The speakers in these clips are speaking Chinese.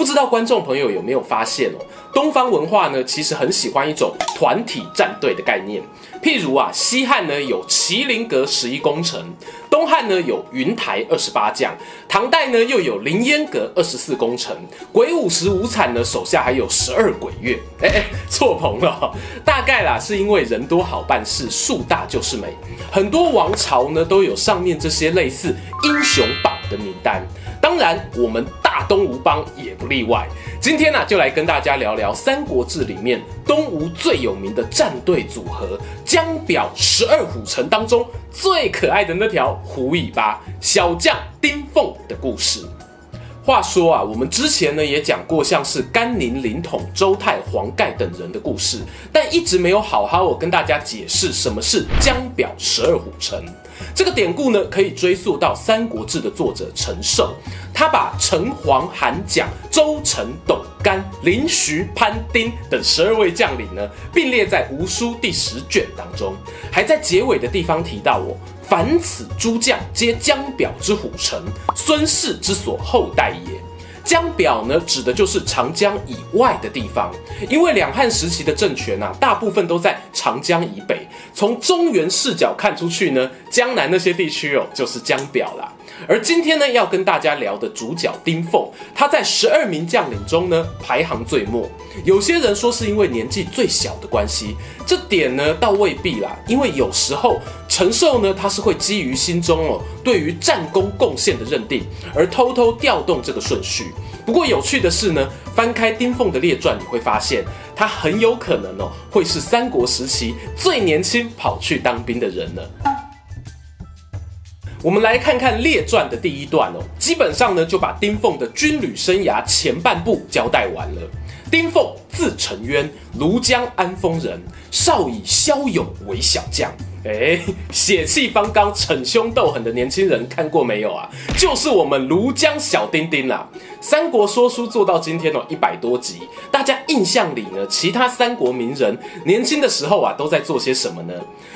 不知道观众朋友有没有发现哦？东方文化呢，其实很喜欢一种团体战队的概念。譬如啊，西汉呢有麒麟阁十一功臣，东汉呢有云台二十八将，唐代呢又有凌烟阁二十四功臣，鬼五十五惨呢手下还有十二鬼月。哎哎，错棚了，大概啦是因为人多好办事，树大就是美。很多王朝呢都有上面这些类似英雄榜的名单。当然，我们大东吴邦也不例外。今天呢、就来跟大家聊聊《三国志》里面东吴最有名的战队组合——江表十二虎臣当中最可爱的那条虎尾巴小将丁奉的故事。话说啊，我们之前呢也讲过像是甘宁、凌统、周泰、黄盖等人的故事，但一直没有好好我跟大家解释什么是江表十二虎臣。这个典故呢，可以追溯到《三国志》的作者陈寿，他把陈、黄、韩、蒋、周、陈、董、甘、林、徐、潘、丁等十二位将领呢，并列在吴书第十卷当中，还在结尾的地方提到我，凡此诸将皆江表之虎臣，孙氏之所后代也。江表呢，指的就是长江以外的地方，因为两汉时期的政权啊，大部分都在长江以北。从中原视角看出去呢，江南那些地区哦，就是江表啦。而今天呢，要跟大家聊的主角丁奉，他在十二名将领中呢，排行最末。有些人说是因为年纪最小的关系，这点呢，倒未必啦。因为有时候陈寿呢，他是会基于心中哦，对于战功贡献的认定，而偷偷调动这个顺序。不过有趣的是呢，翻开丁奉的列传，你会发现他很有可能哦，会是三国时期最年轻跑去当兵的人呢。我们来看看列传的第一段哦，基本上呢就把丁奉的军旅生涯前半部交代完了。丁奉字承渊，庐江安丰人，少以骁勇为小将。哎，血气方刚、逞凶斗狠的年轻人看过没有啊？就是我们庐江小丁丁啦。三国说书做到今天哦，一百多集，大家印象里呢，其他三国名人年轻的时候啊，都在做些什么呢？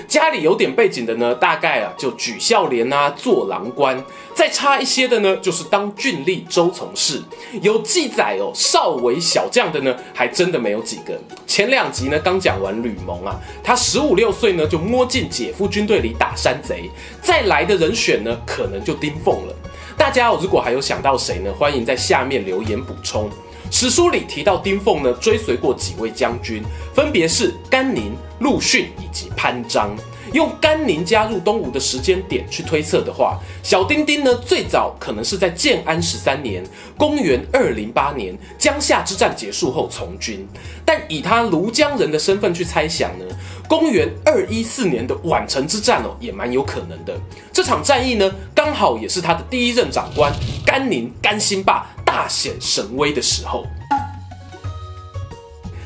家里有点背景的呢，大概啊就举孝廉啊，做郎官；再差一些的呢，就是当郡吏、州从事。有记载哦，少为小将的呢，还真的没有几个。前两集呢，刚讲完吕蒙啊，他十五六岁呢，就摸进姐夫军队里打山贼。再来的人选呢，可能就丁奉了。大家如果还有想到谁呢？欢迎在下面留言补充。史书里提到丁奉呢，追随过几位将军，分别是甘宁、陆逊以及潘璋。用甘宁加入东吴的时间点去推测的话，小丁丁呢，最早可能是在建安十三年（公元二零八年）江夏之战结束后从军，但以他庐江人的身份去猜想呢，公元二一四年的宛城之战哦，也蛮有可能的。这场战役呢，刚好也是他的第一任长官甘宁甘兴霸大显神威的时候。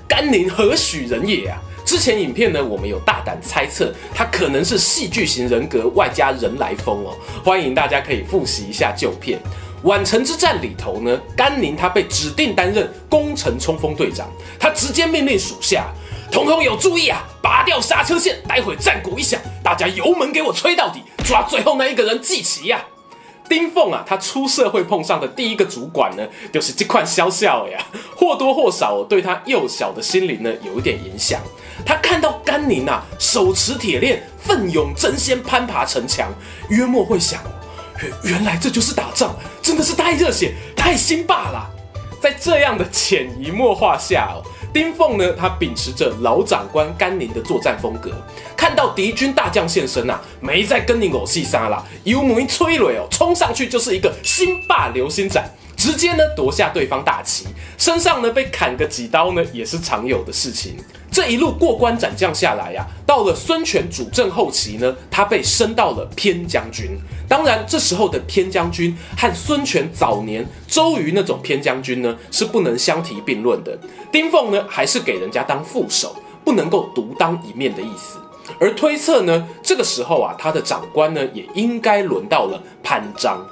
甘宁何许人也啊？之前影片呢，我们有大胆猜测，他可能是戏剧型人格外加人来疯哦。欢迎大家可以复习一下旧片。宛城之战里头呢，甘宁他被指定担任攻城冲锋队长，他直接命令属下：统统有注意啊，拔掉刹车线，待会战鼓一响，大家油门给我吹到底，抓最后那一个人记齐呀。丁奉啊，他出社会碰上的第一个主管呢，就是这款小小呀，或多或少对他幼小的心灵呢有一点影响。他看到甘宁啊，手持铁链，奋勇争先攀爬城墙，约莫会想，原原来这就是打仗，真的是太热血，太兴霸了。在这样的潜移默化下哦，丁奉呢，他秉持着老长官甘宁的作战风格，看到敌军大将现身啊，没再跟你偶戏杀啦，油门催泪哦，冲上去就是一个新霸流星斩。直接呢夺下对方大旗，身上呢被砍个几刀呢也是常有的事情。这一路过关斩将下来呀、啊，到了孙权主政后期呢，他被升到了偏将军。当然，这时候的偏将军和孙权早年周瑜那种偏将军呢是不能相提并论的。丁奉呢还是给人家当副手。不能够独当一面的意思。而推测呢，这个时候啊，他的长官呢，也应该轮到了潘璋。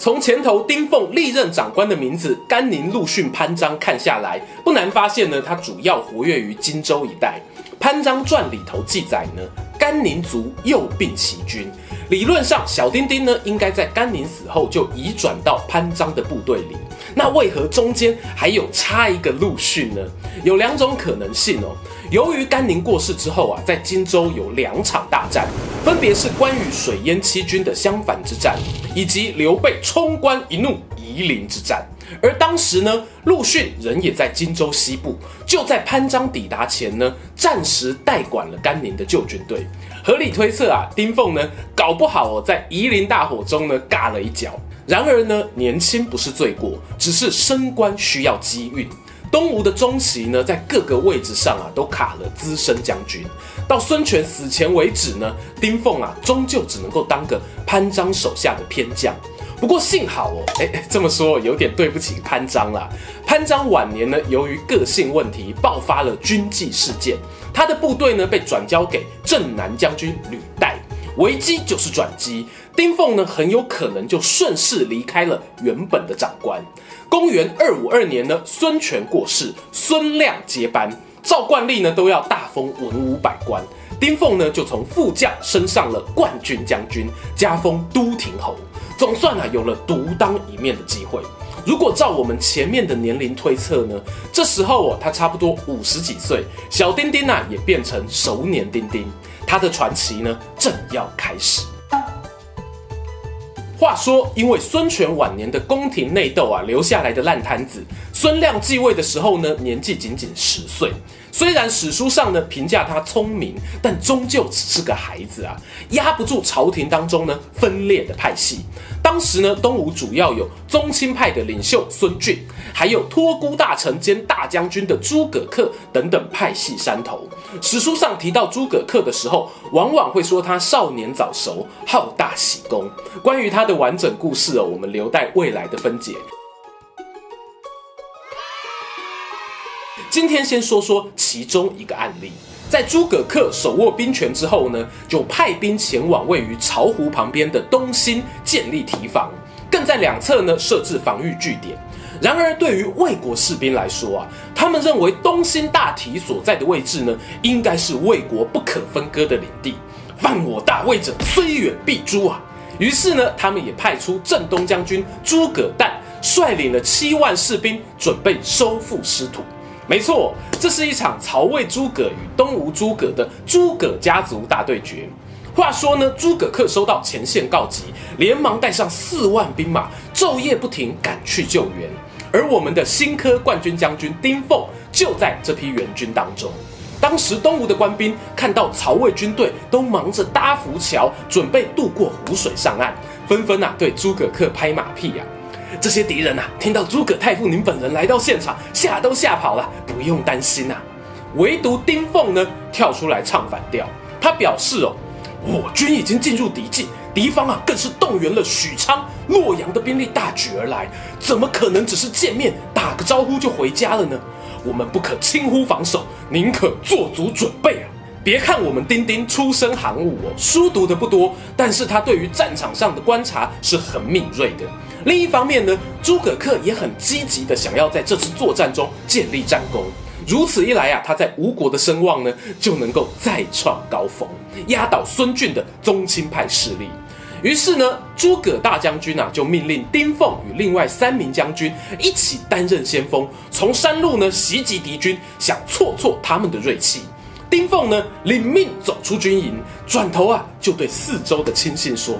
从前头丁奉历任长官的名字甘宁、陆逊、潘璋看下来，不难发现呢，他主要活跃于荆州一带。潘璋传里头记载呢，甘宁卒，又并骑军。理论上，小丁丁呢，应该在甘宁死后就移转到潘璋的部队里。那为何中间还有差一个陆逊呢？有两种可能性哦。由于甘宁过世之后啊，在荆州有两场大战，分别是关羽水淹七军的襄樊之战，以及刘备冲关一怒夷陵之战。而当时呢，陆逊人也在荆州西部，就在潘璋抵达前呢，暂时代管了甘宁的旧军队。合理推测啊，丁奉呢，搞不好哦，在夷陵大火中呢，尬了一脚。然而呢，年轻不是罪过，只是升官需要机运。东吴的中期呢，在各个位置上啊，都卡了资深将军。到孙权死前为止呢，丁奉啊，终究只能够当个潘璋手下的偏将。不过幸好哦，哎，这么说有点对不起潘璋啦。潘璋晚年呢，由于个性问题，爆发了军纪事件，他的部队呢，被转交给镇南将军吕岱。危机就是转机，丁奉呢，很有可能就顺势离开了原本的长官。公元二五二年呢，孙权过世，孙亮接班，照惯例呢都要大封文武百官，丁奉呢就从副将升上了冠军将军，加封都亭侯，总算啊有了独当一面的机会。如果照我们前面的年龄推测呢，这时候哦他差不多五十几岁，小丁丁啊也变成熟年丁丁，他的传奇呢正要开始。话说，因为孙权晚年的宫廷内斗啊，留下来的烂摊子，孙亮继位的时候呢，年纪仅仅十岁。虽然史书上呢评价他聪明，但终究只是个孩子啊，压不住朝廷当中呢分裂的派系。当时呢，东吴主要有宗亲派的领袖孙峻，还有托孤大臣兼大将军的诸葛恪等等派系山头。史书上提到诸葛恪的时候，往往会说他少年早熟，好大喜功。关于他的完整故事哦，我们留待未来的分解。今天先说说其中一个案例，在诸葛恪手握兵权之后呢，就派兵前往位于巢湖旁边的东兴建立堤防，更在两侧呢设置防御据点。然而，对于魏国士兵来说啊，他们认为东兴大堤所在的位置呢，应该是魏国不可分割的领地，犯我大魏者，虽远必诛啊！于是呢，他们也派出镇东将军诸葛诞，率领了七万士兵，准备收复失土。没错，这是一场曹魏诸葛与东吴诸葛的诸葛家族大对决。话说呢，诸葛恪收到前线告急，连忙带上四万兵马，昼夜不停赶去救援。而我们的新科冠军将军丁奉就在这批援军当中。当时东吴的官兵看到曹魏军队都忙着搭浮桥，准备渡过湖水上岸，纷纷啊对诸葛恪拍马屁呀、这些敌人呐、啊，听到诸葛太傅您本人来到现场，吓都吓跑了，不用担心呐、啊。唯独丁奉呢，跳出来唱反调。他表示哦，我军已经进入敌境，敌方啊更是动员了许昌、洛阳的兵力大举而来，怎么可能只是见面打个招呼就回家了呢？我们不可轻忽防守，宁可做足准备啊。别看我们丁丁出身寒武哦，书读的不多，但是他对于战场上的观察是很敏锐的。另一方面呢，诸葛恪也很积极的想要在这次作战中建立战功。如此一来啊，他在吴国的声望呢就能够再创高峰，压倒孙峻的宗亲派势力。于是呢，诸葛大将军啊就命令丁奉与另外三名将军一起担任先锋，从山路呢袭击敌军，想挫挫他们的锐气。丁奉呢，领命走出军营，转头啊，就对四周的亲信说：“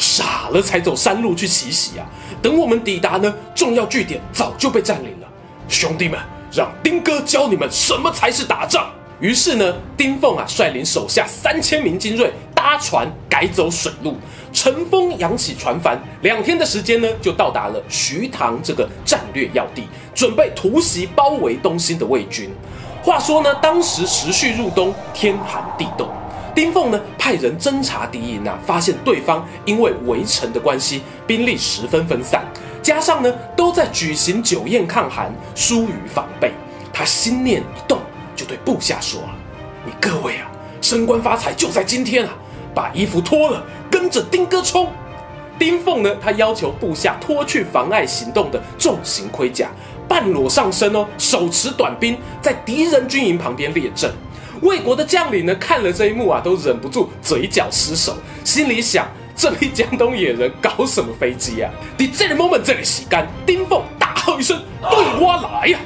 傻了才走山路去奇袭啊！等我们抵达呢，重要据点早就被占领了。兄弟们，让丁哥教你们什么才是打仗。”于是呢，丁奉啊，率领手下三千名精锐，搭船改走水路，乘风扬起船帆，两天的时间呢，就到达了徐塘这个战略要地，准备突袭包围东兴的魏军。话说呢，当时时序入冬，天寒地冻。丁奉呢，派人侦察敌营啊，发现对方因为围城的关系，兵力十分分散，加上呢都在举行酒宴抗寒，疏于防备。他心念一动，就对部下说啊：“你各位啊，升官发财就在今天啊！把衣服脱了，跟着丁哥冲！”丁奉呢，他要求部下脱去妨碍行动的重型盔甲，半裸上身哦，手持短兵，在敌人军营旁边列阵。魏国的将领呢，看了这一幕啊，都忍不住嘴角失手，心里想：这批江东野人搞什么飞机啊？你这个 moment 这里洗干，丁奉大喝一声：“对我来呀！”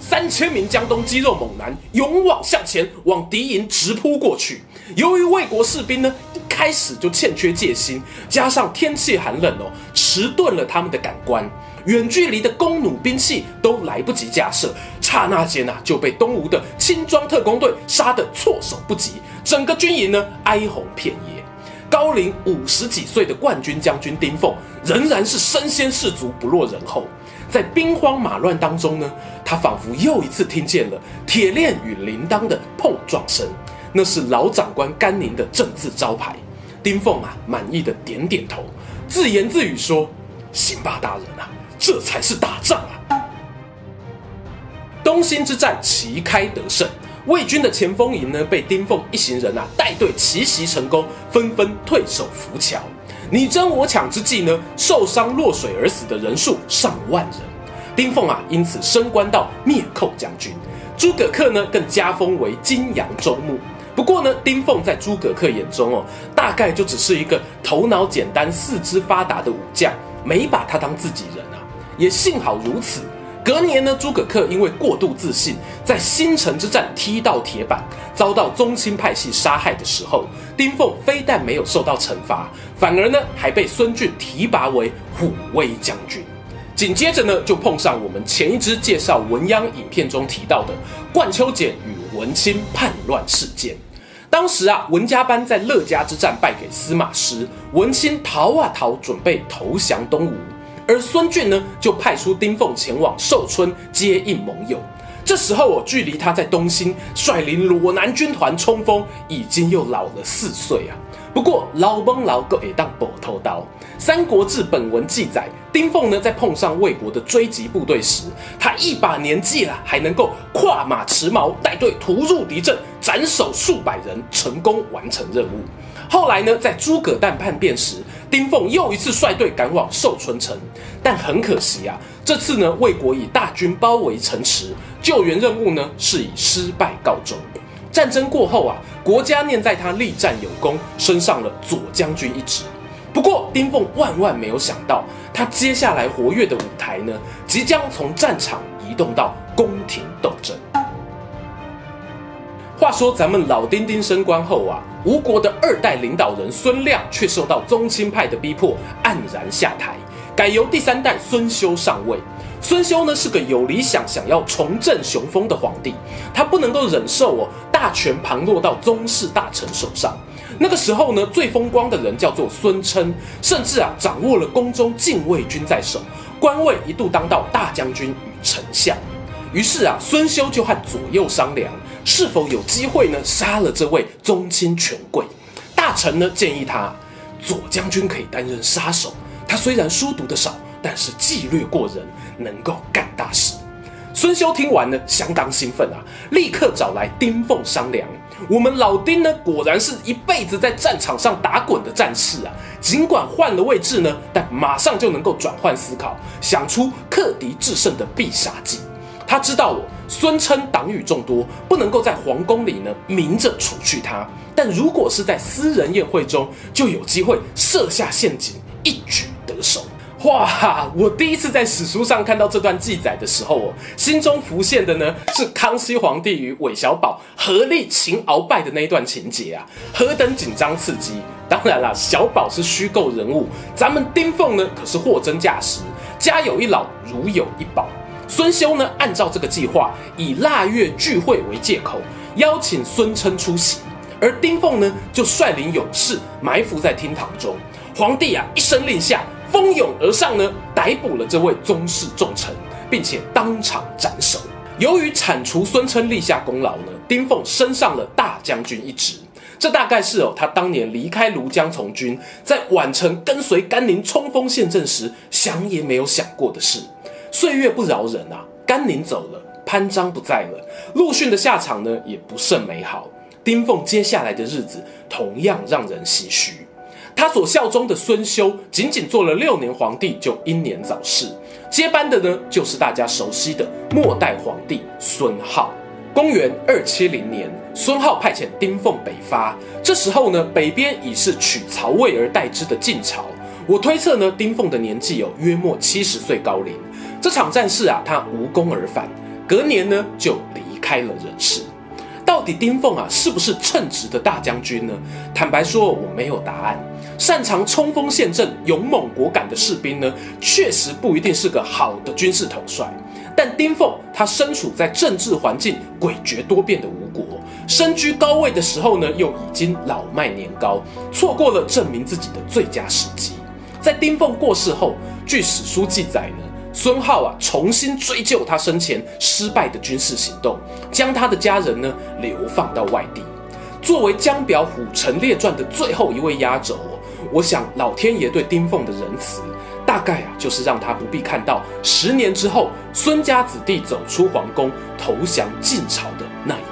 三千名江东肌肉猛男勇往向前，往敌营直扑过去。由于魏国士兵呢，一开始就欠缺戒心，加上天气寒冷哦，迟钝了他们的感官。远距离的弓弩兵器都来不及架设，刹那间呐就被东吴的轻装特攻队杀得措手不及，整个军营呢哀鸿遍野。高龄五十几岁的冠军将军丁奉仍然是身先士卒，不落人后。在兵荒马乱当中呢，他仿佛又一次听见了铁链与铃铛的碰撞声，那是老长官甘宁的政治招牌。丁奉啊，满意的点点头，自言自语说：“行吧，大人啊。”这才是打仗啊！东兴之战旗开得胜，魏军的前锋营呢被丁奉一行人啊带队奇袭成功，纷纷退守浮桥。你争我抢之际呢，受伤落水而死的人数上万人。丁奉啊因此升官到灭寇将军，诸葛恪呢更加封为金阳州牧。不过呢，丁奉在诸葛恪眼中哦，大概就只是一个头脑简单、四肢发达的武将，没把他当自己人啊。也幸好如此。隔年呢，诸葛恪因为过度自信，在新城之战踢到铁板，遭到宗亲派系杀害的时候，丁奉非但没有受到惩罚，反而呢还被孙峻提拔为虎威将军。紧接着呢，就碰上我们前一支介绍文鸯影片中提到的冠秋俭与文钦叛乱事件。当时啊，文家班在乐嘉之战败给司马师，文钦逃啊逃，准备投降东吴。而孙俊呢，就派出丁奉前往寿春接应盟友。这时候我，距离他在东兴率领裸男军团冲锋，已经又老了四岁啊。不过老崩老狗也当搏头刀。《三国志》本文记载，丁奉呢在碰上魏国的追击部队时，他一把年纪了，还能够跨马持矛，带队突入敌阵，斩首数百人，成功完成任务。后来呢，在诸葛诞叛变时，丁奉又一次率队赶往寿春城，但很可惜啊，这次呢，魏国以大军包围城池，救援任务呢是以失败告终。战争过后啊，国家念在他力战有功，升上了左将军一职。不过，丁奉万万没有想到，他接下来活跃的舞台呢，即将从战场移动到宫廷斗争。话说，咱们老丁丁升官后啊，吴国的二代领导人孙亮却受到宗亲派的逼迫，黯然下台，改由第三代孙修上位。孙修呢是个有理想、想要重振雄风的皇帝，他不能够忍受哦大权旁落到宗室大臣手上。那个时候呢，最风光的人叫做孙琛，甚至啊掌握了宫中禁卫军在手，官位一度当到大将军与丞相。于是啊，孙修就和左右商量，是否有机会呢杀了这位宗亲权贵。大臣呢建议他，左将军可以担任杀手，他虽然书读得少，但是纪律过人，能够干大事。孙修听完呢，相当兴奋啊，立刻找来丁奉商量。我们老丁呢，果然是一辈子在战场上打滚的战士啊。尽管换了位置呢，但马上就能够转换思考，想出克敌制胜的必杀技。他知道我孙称党羽众多，不能够在皇宫里呢明着除去他，但如果是在私人宴会中，就有机会设下陷阱，哇！我第一次在史书上看到这段记载的时候哦，心中浮现的呢是康熙皇帝与韦小宝合力擒鳌拜的那一段情节啊，何等紧张刺激！当然啦，小宝是虚构人物，咱们丁奉呢可是货真价实，家有一老，如有一宝。孙修呢按照这个计划，以腊月聚会为借口，邀请孙琛出席，而丁奉呢就率领勇士埋伏在厅堂中，皇帝啊一声令下。蜂拥而上呢，逮捕了这位宗室重臣，并且当场斩首。由于铲除孙琛立下功劳呢，丁奉升上了大将军一职。这大概是哦，他当年离开庐江从军，在宛城跟随甘宁冲锋陷阵时，想也没有想过的事。岁月不饶人啊，甘宁走了，潘璋不在了，陆逊的下场呢也不甚美好。丁奉接下来的日子同样让人唏嘘。他所效忠的孙修，仅仅做了六年皇帝就英年早逝，接班的呢就是大家熟悉的末代皇帝孙皓。公元二七零年，孙皓派遣丁奉北伐，这时候呢，北边已是取曹魏而代之的晋朝。我推测呢，丁奉的年纪有约莫七十岁高龄。这场战事啊，他无功而返，隔年呢就离开了人世。到底丁奉啊是不是称职的大将军呢？坦白说，我没有答案。擅长冲锋陷阵、勇猛果敢的士兵呢，确实不一定是个好的军事统帅。但丁奉他身处在政治环境诡谲多变的吴国，身居高位的时候呢，又已经老迈年高，错过了证明自己的最佳时机。在丁奉过世后，据史书记载呢，孙皓啊重新追究他生前失败的军事行动，将他的家人呢流放到外地。作为江表虎陈列传的最后一位压轴，我想老天爷对丁凤的仁慈。大概啊，就是让他不必看到十年之后孙家子弟走出皇宫投降晋朝的那一幕。